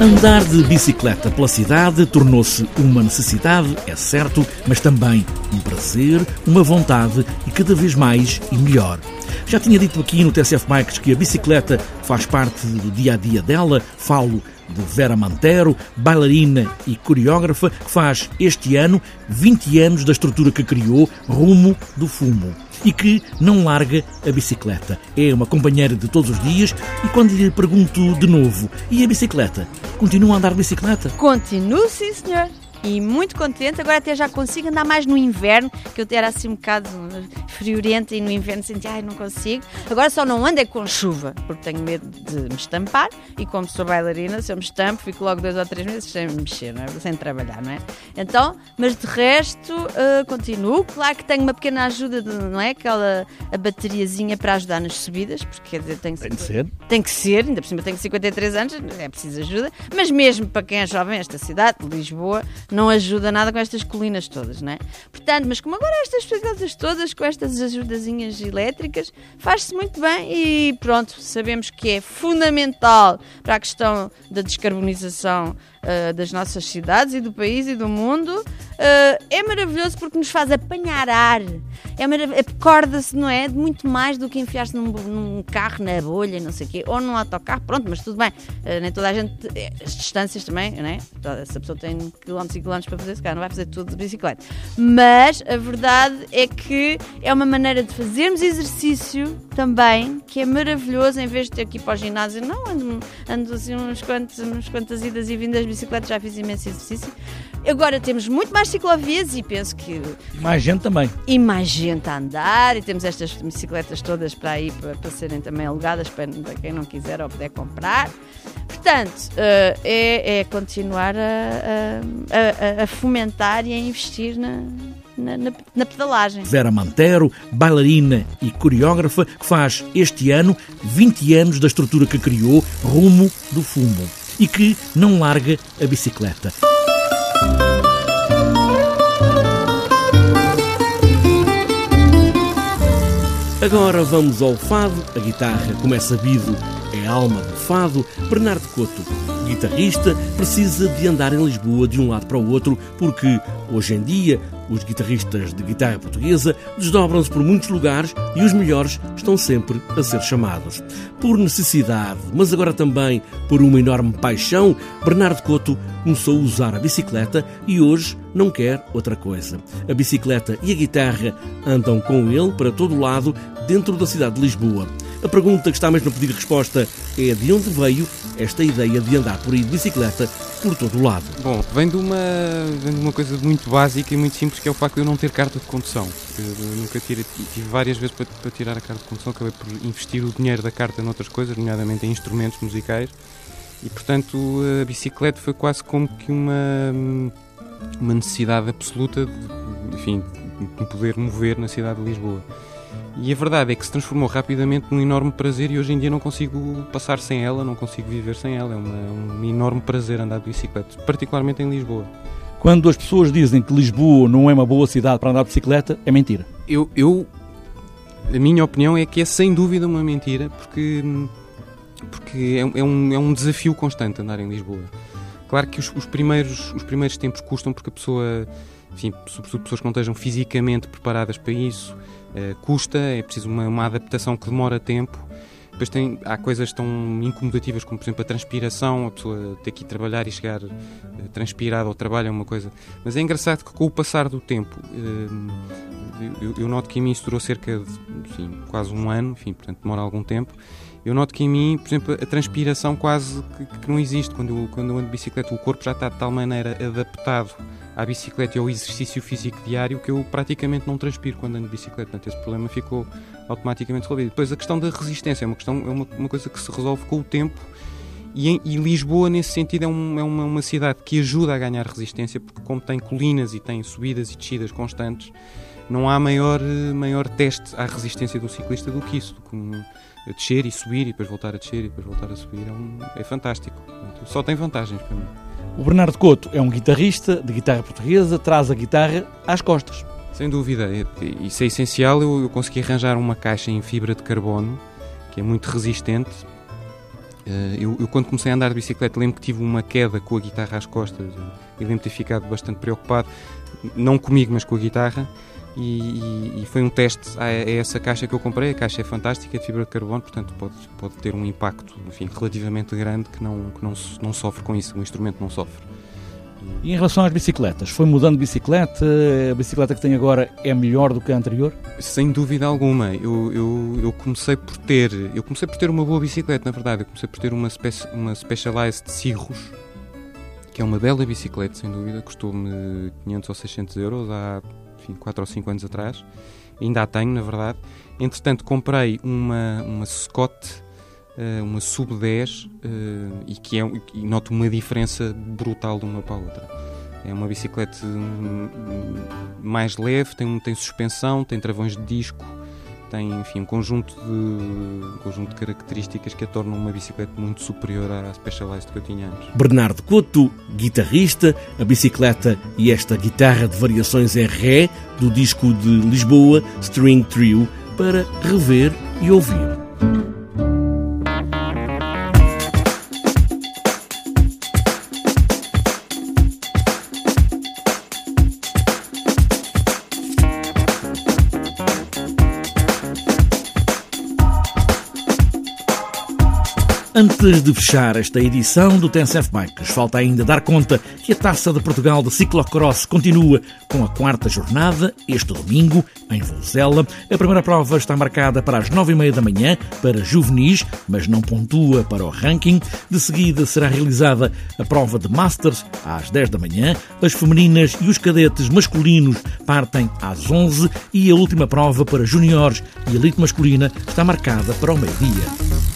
Andar de bicicleta pela cidade tornou-se uma necessidade, é certo, mas também um prazer, uma vontade e cada vez mais e melhor. Já tinha dito aqui no TSF Bikes que a bicicleta faz parte do dia a dia dela, falo de Vera Mantero, bailarina e coreógrafa, que faz este ano 20 anos da estrutura que criou, Rumo do Fumo e que não larga a bicicleta. É uma companheira de todos os dias e quando lhe pergunto de novo, e a bicicleta? Continua a andar de bicicleta? Continuo, sim, senhor e muito contente. Agora até já consigo andar mais no inverno, que eu era assim um bocado friorenta e no inverno sentia, ai, não consigo. Agora só não ando é com chuva, porque tenho medo de me estampar e como sou bailarina, se eu me estampo, fico logo dois ou três meses sem mexer, não é? sem trabalhar, não é? Então, mas de resto, uh, continuo. Claro que tenho uma pequena ajuda, de, não é? Aquela a bateriazinha para ajudar nas subidas, porque quer dizer, tem, tem que ser. Tem que ser, ainda por cima tenho 53 anos, é preciso ajuda, mas mesmo para quem é jovem, esta cidade, Lisboa, não ajuda nada com estas colinas todas, não é? Portanto, mas como agora estas coisas todas, com estas ajudazinhas elétricas, faz-se muito bem e pronto, sabemos que é fundamental para a questão da descarbonização uh, das nossas cidades e do país e do mundo. Uh, é maravilhoso porque nos faz apanhar ar. É Acorda-se, não é? De muito mais do que enfiar-se num, num, carro na bolha, não sei o quê, ou num autocarro, pronto, mas tudo bem. Uh, nem toda a gente. As distâncias também, não é? Se a pessoa tem quilómetros e quilómetros para fazer, se calhar não vai fazer tudo de bicicleta. Mas a verdade é que é uma maneira de fazermos exercício também, que é maravilhoso, em vez de ter que ir para o ginásio, não, ando, ando assim uns quantos, quantas idas e vindas bicicleta, já fiz imenso exercício. Agora temos muito mais ciclovias e penso que. E mais gente também. E mais gente a andar, e temos estas bicicletas todas para aí para, para serem também alugadas para, para, quem não quiser ou puder comprar. Portanto, uh, é, é, continuar a, a, a, fomentar e a investir na, na, na, na, pedalagem. Vera Mantero, bailarina e coreógrafa, que faz este ano 20 anos da estrutura que criou, Rumo do Fumo e que não larga a bicicleta. Agora vamos ao fado. A guitarra, como é sabido, é a alma do fado. Bernardo Couto, guitarrista, precisa de andar em Lisboa de um lado para o outro porque, hoje em dia, os guitarristas de guitarra portuguesa desdobram-se por muitos lugares e os melhores estão sempre a ser chamados. Por necessidade, mas agora também por uma enorme paixão, Bernardo Couto começou a usar a bicicleta e hoje não quer outra coisa. A bicicleta e a guitarra andam com ele para todo lado dentro da cidade de Lisboa. A pergunta que está mesmo a pedir resposta é de onde veio esta ideia de andar por aí de bicicleta por todo o lado? Bom, vem de uma, vem de uma coisa muito básica e muito simples que é o facto de eu não ter carta de condução. Eu nunca tive, várias vezes para, para tirar a carta de condução, acabei por investir o dinheiro da carta noutras coisas, nomeadamente em instrumentos musicais, e portanto a bicicleta foi quase como que uma, uma necessidade absoluta de, enfim, de me poder mover na cidade de Lisboa. E a verdade é que se transformou rapidamente num enorme prazer e hoje em dia não consigo passar sem ela, não consigo viver sem ela. É uma, um enorme prazer andar de bicicleta, particularmente em Lisboa. Quando as pessoas dizem que Lisboa não é uma boa cidade para andar de bicicleta, é mentira. Eu, eu a minha opinião é que é sem dúvida uma mentira, porque, porque é, é, um, é um desafio constante andar em Lisboa. Claro que os, os, primeiros, os primeiros tempos custam porque a pessoa, enfim, sobretudo pessoas que não estejam fisicamente preparadas para isso, uh, custa, é preciso uma, uma, adaptação que demora tempo. Depois tem, há coisas tão incomodativas como, por exemplo, a transpiração, a pessoa ter que ir trabalhar e chegar uh, transpirada ao trabalho é uma coisa. Mas é engraçado que com o passar do tempo, uh, eu, noto que em mim isso durou cerca de quase um ano, enfim, portanto demora algum tempo eu noto que em mim, por exemplo, a transpiração quase que, que, não existe. Quando eu, quando eu ando de bicicleta, o corpo já está de tal maneira adaptado à bicicleta e ao exercício físico diário que eu praticamente não transpiro quando ando de bicicleta. Portanto, esse problema ficou automaticamente resolvido. Depois, a questão da resistência é uma, questão, é uma, uma coisa que se resolve com o tempo. E, em, e Lisboa, nesse sentido, é, um, é uma, uma cidade que ajuda a ganhar resistência, porque, como tem colinas e tem subidas e descidas constantes, não há maior, maior teste à resistência do ciclista do que isso. A descer e subir e depois voltar a descer e depois voltar a subir é, um, é fantástico. Só tem vantagens para mim. O Bernardo Couto é um guitarrista de guitarra portuguesa, traz a guitarra às costas. Sem dúvida, isso é essencial. Eu, eu consegui arranjar uma caixa em fibra de carbono que é muito resistente. Eh, eu, eu, quando comecei a andar de bicicleta, lembro que tive uma queda com a guitarra às costas e lembro de ter ficado bastante preocupado, não comigo, mas com a guitarra. E, e, foi um teste a, a, essa caixa que eu comprei. A caixa é fantástica, é de fibra de carbono, portanto pode, pode ter um impacto enfim, relativamente grande que, não, que não, não sofre com isso, o instrumento não sofre. E em relação às bicicletas, foi mudando de bicicleta? A bicicleta que tem agora é melhor do que a anterior? Sem dúvida alguma. Eu, eu, eu comecei por ter eu comecei por ter uma boa bicicleta, na verdade. Eu comecei por ter uma, speci uma Specialized Cirrus, que é uma bela bicicleta, sem dúvida. Custou-me 500 ou 600 euros há enfim, 4 ou 5 anos atrás. Ainda a tenho, na verdade. Entretanto, comprei uma, uma Scott uh, uma sub-10 uh, e que é, e noto uma diferença brutal de uma para a outra. É uma bicicleta hum, mais leve, tem, tem suspensão, tem travões de disco, tem enfim, um conjunto de, um conjunto de características que a tornam uma bicicleta muito superior à Specialized que eu tinha antes. Bernardo Couto, guitarrista, a bicicleta e esta guitarra de variações em Ré do disco de Lisboa, String Trio, para rever e ouvir. Antes de fechar esta edição do TNCF Bikes, falta ainda dar conta que a Taça de Portugal de Ciclocross continua com a quarta jornada, este domingo, em Vozela. A primeira prova está marcada para as nove e meia da manhã, para juvenis, mas não pontua para o ranking. De seguida será realizada a prova de Masters, às dez da manhã. As femininas e os cadetes masculinos partem às onze e a última prova para juniores e elite masculina está marcada para o meio-dia.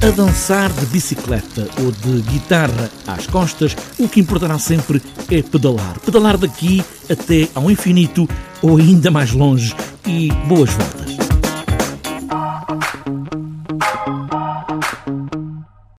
A dançar de bicicleta ou de guitarra às costas, o que importará sempre é pedalar. Pedalar daqui até ao infinito ou ainda mais longe. E boas voltas.